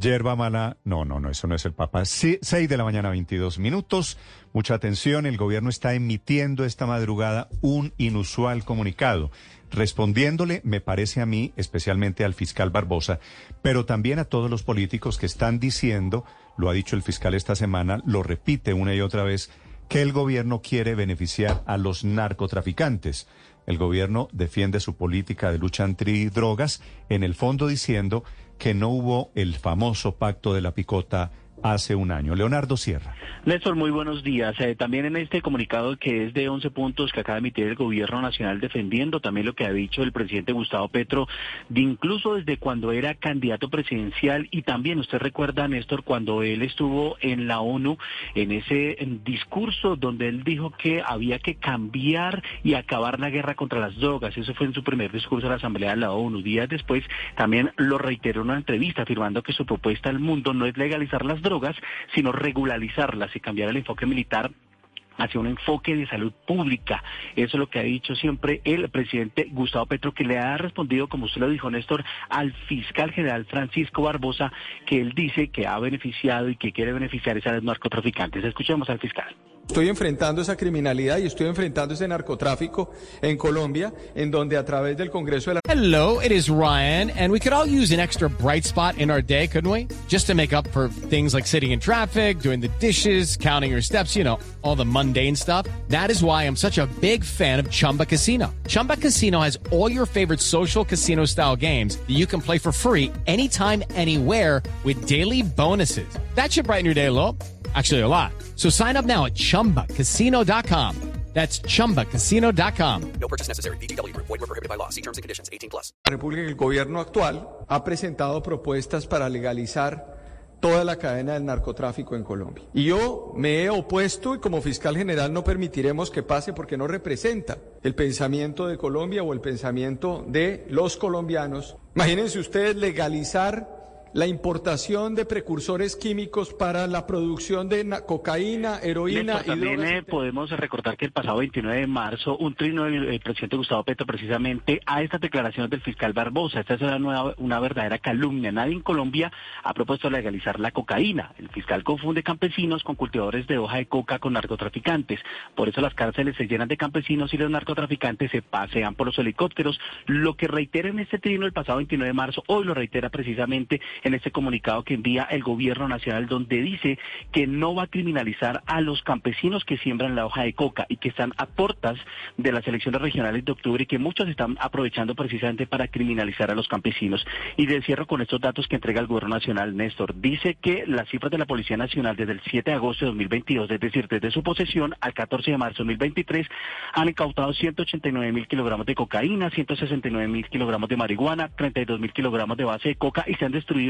Yerba mala, no, no, no, eso no es el Papa. Sí, 6 de la mañana, 22 minutos. Mucha atención, el gobierno está emitiendo esta madrugada un inusual comunicado, respondiéndole, me parece a mí, especialmente al fiscal Barbosa, pero también a todos los políticos que están diciendo, lo ha dicho el fiscal esta semana, lo repite una y otra vez, que el gobierno quiere beneficiar a los narcotraficantes. El gobierno defiende su política de lucha antidrogas, en el fondo diciendo que no hubo el famoso pacto de la picota hace un año. Leonardo Sierra. Néstor, muy buenos días. Eh, también en este comunicado que es de 11 puntos que acaba de emitir el gobierno nacional defendiendo también lo que ha dicho el presidente Gustavo Petro, incluso desde cuando era candidato presidencial y también usted recuerda, Néstor, cuando él estuvo en la ONU, en ese discurso donde él dijo que había que cambiar y acabar la guerra contra las drogas. Eso fue en su primer discurso a la Asamblea de la ONU. Días después también lo reiteró en una entrevista afirmando que su propuesta al mundo no es legalizar las drogas, sino regularizarlas y cambiar el enfoque militar hacia un enfoque de salud pública. Eso es lo que ha dicho siempre el presidente Gustavo Petro, que le ha respondido, como usted lo dijo, Néstor, al fiscal general Francisco Barbosa, que él dice que ha beneficiado y que quiere beneficiar a los narcotraficantes. Escuchemos al fiscal. Estoy enfrentando esa criminalidad y estoy enfrentando ese narcotráfico en Colombia, en donde a través del Congreso de la... Hello, it is Ryan, and we could all use an extra bright spot in our day, couldn't we? Just to make up for things like sitting in traffic, doing the dishes, counting your steps, you know, all the mundane stuff. That is why I'm such a big fan of Chumba Casino. Chumba Casino has all your favorite social casino style games that you can play for free anytime, anywhere with daily bonuses. That should brighten your day a little. Actually, a lot. So sign up now at chumbacasino.com. That's chumbacasino.com. No purchase necessary. BGW. Void were prohibited by law. See terms and conditions 18 plus. La República, el gobierno actual ha presentado propuestas para legalizar toda la cadena del narcotráfico en Colombia. Y yo me he opuesto y como fiscal general no permitiremos que pase porque no representa el pensamiento de Colombia o el pensamiento de los colombianos. Imagínense ustedes legalizar la importación de precursores químicos para la producción de cocaína, heroína Néstor, y también eh, podemos recordar que el pasado 29 de marzo un trino del presidente Gustavo Petro precisamente a estas declaraciones del fiscal Barbosa. Esta es una, nueva- una verdadera calumnia. Nadie en Colombia ha propuesto legalizar la cocaína. El fiscal confunde campesinos con cultivadores de hoja de coca con narcotraficantes. Por eso las cárceles se llenan de campesinos y los narcotraficantes se pasean por los helicópteros. Lo que reitera en este trino el pasado 29 de marzo, hoy lo reitera precisamente en este comunicado que envía el gobierno nacional donde dice que no va a criminalizar a los campesinos que siembran la hoja de coca y que están a portas de las elecciones regionales de octubre y que muchos están aprovechando precisamente para criminalizar a los campesinos. Y de cierro con estos datos que entrega el gobierno nacional, Néstor. Dice que las cifras de la Policía Nacional desde el 7 de agosto de 2022, es decir, desde su posesión al 14 de marzo de 2023, han incautado 189 mil kilogramos de cocaína, 169 mil kilogramos de marihuana, 32 mil kilogramos de base de coca y se han destruido